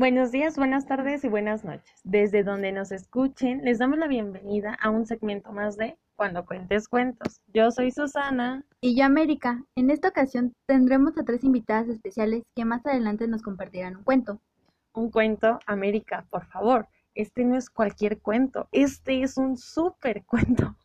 Buenos días, buenas tardes y buenas noches. Desde donde nos escuchen, les damos la bienvenida a un segmento más de Cuando cuentes cuentos. Yo soy Susana. Y yo América. En esta ocasión tendremos a tres invitadas especiales que más adelante nos compartirán un cuento. Un cuento, América, por favor. Este no es cualquier cuento, este es un super cuento.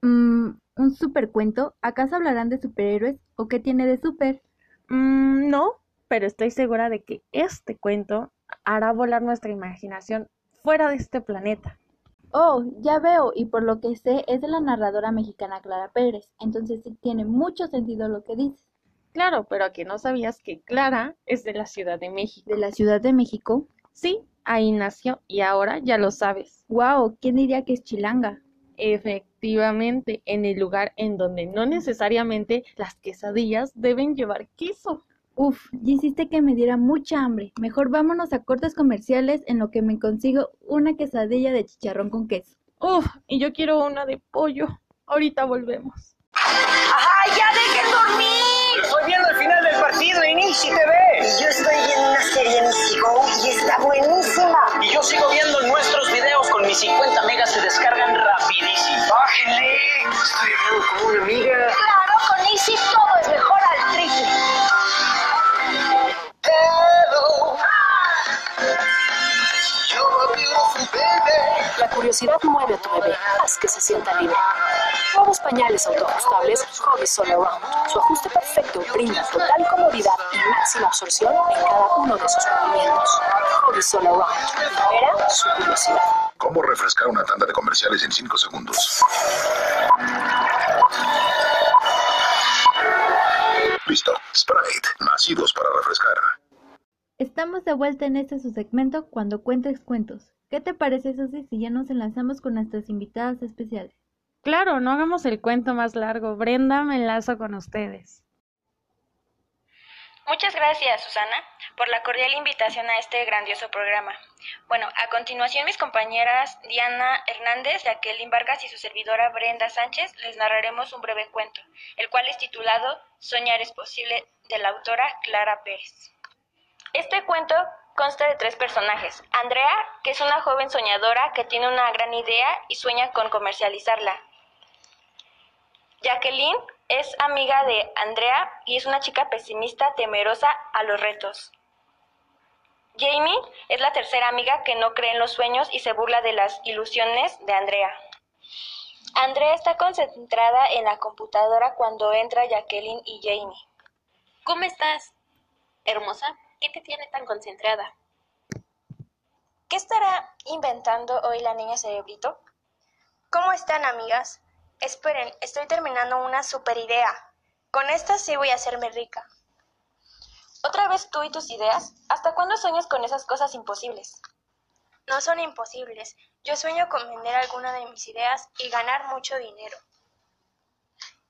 Mm, ¿Un super cuento? ¿Acaso hablarán de superhéroes o qué tiene de super? Mm, no, pero estoy segura de que este cuento hará volar nuestra imaginación fuera de este planeta. Oh, ya veo, y por lo que sé es de la narradora mexicana Clara Pérez, entonces sí tiene mucho sentido lo que dices. Claro, pero aquí no sabías que Clara es de la Ciudad de México. ¿De la Ciudad de México? Sí, ahí nació y ahora ya lo sabes. Wow, ¿quién diría que es chilanga? Efectivamente, en el lugar en donde no necesariamente las quesadillas deben llevar queso. Uf, ya hiciste que me diera mucha hambre. Mejor vámonos a cortes comerciales en lo que me consigo una quesadilla de chicharrón con queso. Uf, y yo quiero una de pollo. Ahorita volvemos. ¡Ay, ya dejen dormir! Estoy viendo el final del partido en Easy TV. Y yo estoy viendo una serie en Go y está buenísima. Y yo sigo viendo nuestros videos con mis 50 megas se descargan rapidísimo. Curiosidad mueve a tu bebé, haz que se sienta libre. Nuevos pañales autoajustables Hobbies All Around. Su ajuste perfecto brinda total comodidad y máxima absorción en cada uno de sus movimientos. Hobbies All Around. Libera su curiosidad. ¿Cómo refrescar una tanda de comerciales en 5 segundos? Listo. Sprite. Nacidos para refrescar. Estamos de vuelta en este su segmento Cuando cuentes cuentos. ¿Qué te parece, Susi, si ya nos enlazamos con nuestras invitadas especiales? Claro, no hagamos el cuento más largo. Brenda, me enlazo con ustedes. Muchas gracias, Susana, por la cordial invitación a este grandioso programa. Bueno, a continuación mis compañeras Diana Hernández, Jacqueline Vargas y su servidora Brenda Sánchez les narraremos un breve cuento, el cual es titulado Soñar es posible, de la autora Clara Pérez. Este cuento consta de tres personajes. Andrea, que es una joven soñadora que tiene una gran idea y sueña con comercializarla. Jacqueline es amiga de Andrea y es una chica pesimista temerosa a los retos. Jamie es la tercera amiga que no cree en los sueños y se burla de las ilusiones de Andrea. Andrea está concentrada en la computadora cuando entra Jacqueline y Jamie. ¿Cómo estás, hermosa? ¿Qué te tiene tan concentrada? ¿Qué estará inventando hoy la niña cerebrito? ¿Cómo están, amigas? Esperen, estoy terminando una super idea. Con esta sí voy a hacerme rica. ¿Otra vez tú y tus ideas? ¿Hasta cuándo sueñas con esas cosas imposibles? No son imposibles. Yo sueño con vender alguna de mis ideas y ganar mucho dinero.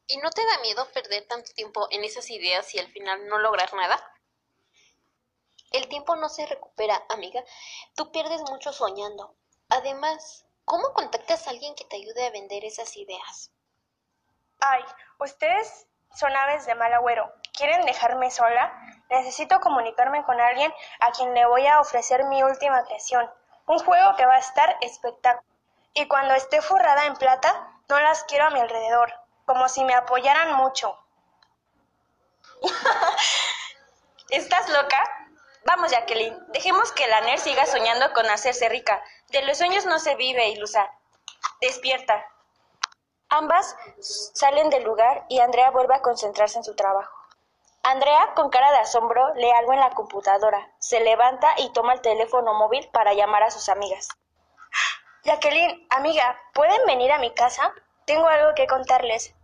¿Y no te da miedo perder tanto tiempo en esas ideas y al final no lograr nada? El tiempo no se recupera, amiga. Tú pierdes mucho soñando. Además, ¿cómo contactas a alguien que te ayude a vender esas ideas? Ay, ustedes son aves de mal agüero. ¿Quieren dejarme sola? Necesito comunicarme con alguien a quien le voy a ofrecer mi última creación. Un juego que va a estar espectacular. Y cuando esté forrada en plata, no las quiero a mi alrededor, como si me apoyaran mucho. ¿Estás loca? Vamos, Jacqueline, dejemos que la NER siga soñando con hacerse rica. De los sueños no se vive, ilusa. Despierta. Ambas salen del lugar y Andrea vuelve a concentrarse en su trabajo. Andrea, con cara de asombro, lee algo en la computadora. Se levanta y toma el teléfono móvil para llamar a sus amigas. Jacqueline, amiga, ¿pueden venir a mi casa? Tengo algo que contarles.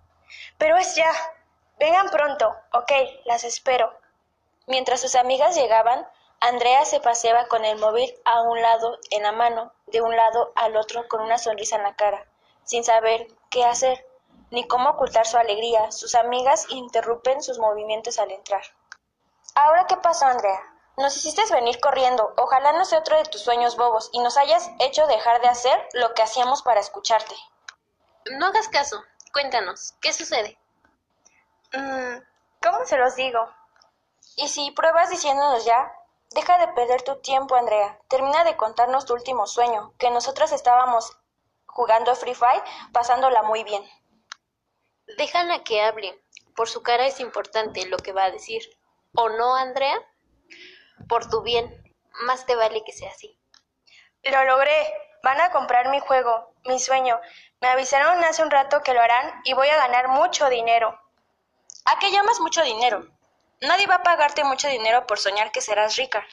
Pero es ya. Vengan pronto. Ok, las espero. Mientras sus amigas llegaban, Andrea se paseaba con el móvil a un lado en la mano, de un lado al otro con una sonrisa en la cara, sin saber qué hacer, ni cómo ocultar su alegría. Sus amigas interrumpen sus movimientos al entrar. ¿Ahora qué pasó, Andrea? Nos hiciste venir corriendo. Ojalá no sea otro de tus sueños bobos y nos hayas hecho dejar de hacer lo que hacíamos para escucharte. No hagas caso. Cuéntanos, ¿qué sucede? Mm, ¿Cómo se los digo? ¿Y si pruebas diciéndonos ya? Deja de perder tu tiempo, Andrea. Termina de contarnos tu último sueño, que nosotros estábamos jugando Free Fire, pasándola muy bien. Déjala que hable. Por su cara es importante lo que va a decir. ¿O no, Andrea? Por tu bien, más te vale que sea así. Lo logré. Van a comprar mi juego, mi sueño. Me avisaron hace un rato que lo harán y voy a ganar mucho dinero. ¿A qué llamas mucho dinero? Nadie va a pagarte mucho dinero por soñar que serás rica.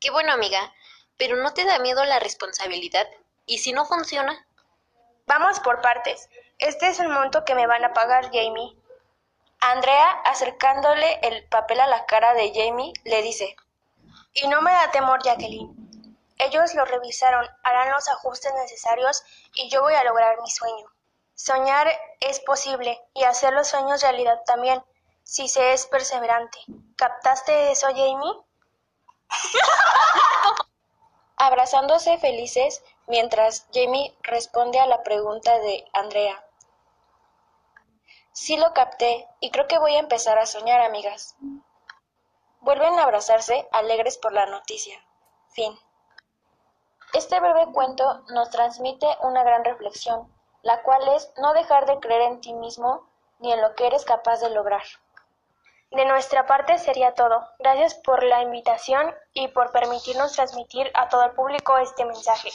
Qué bueno, amiga. Pero ¿no te da miedo la responsabilidad? ¿Y si no funciona? Vamos por partes. Este es el monto que me van a pagar, Jamie. Andrea, acercándole el papel a la cara de Jamie, le dice, Y no me da temor, Jacqueline. Ellos lo revisaron, harán los ajustes necesarios y yo voy a lograr mi sueño. Soñar es posible y hacer los sueños realidad también, si se es perseverante. ¿Captaste eso, Jamie? abrazándose felices mientras Jamie responde a la pregunta de Andrea. Sí lo capté y creo que voy a empezar a soñar, amigas. Vuelven a abrazarse, alegres por la noticia. Fin. Este breve cuento nos transmite una gran reflexión, la cual es no dejar de creer en ti mismo ni en lo que eres capaz de lograr. De nuestra parte sería todo. Gracias por la invitación y por permitirnos transmitir a todo el público este mensaje.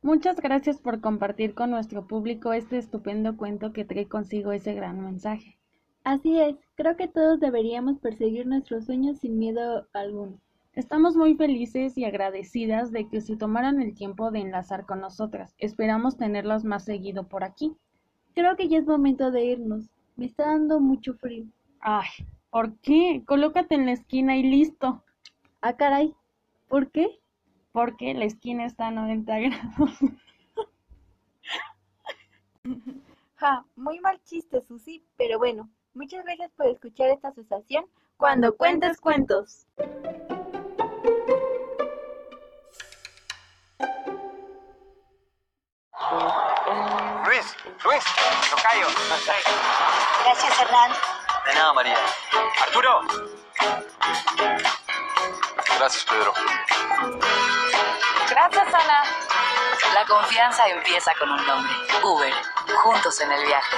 Muchas gracias por compartir con nuestro público este estupendo cuento que trae consigo ese gran mensaje. Así es, creo que todos deberíamos perseguir nuestros sueños sin miedo alguno. Estamos muy felices y agradecidas de que se tomaran el tiempo de enlazar con nosotras. Esperamos tenerlos más seguido por aquí. Creo que ya es momento de irnos. Me está dando mucho frío. Ay, ¿por qué? Colócate en la esquina y listo. Ah, caray. ¿Por qué? Porque la esquina está a 90 grados. ja, muy mal chiste, Susi, pero bueno, muchas gracias por escuchar esta asociación cuando cuentes cuentos. Luis, Luis, tocayo. Gracias, Hernán. De nada, María. Arturo. Gracias, Pedro. Gracias, Ana. La confianza empieza con un nombre. Uber. Juntos en el viaje.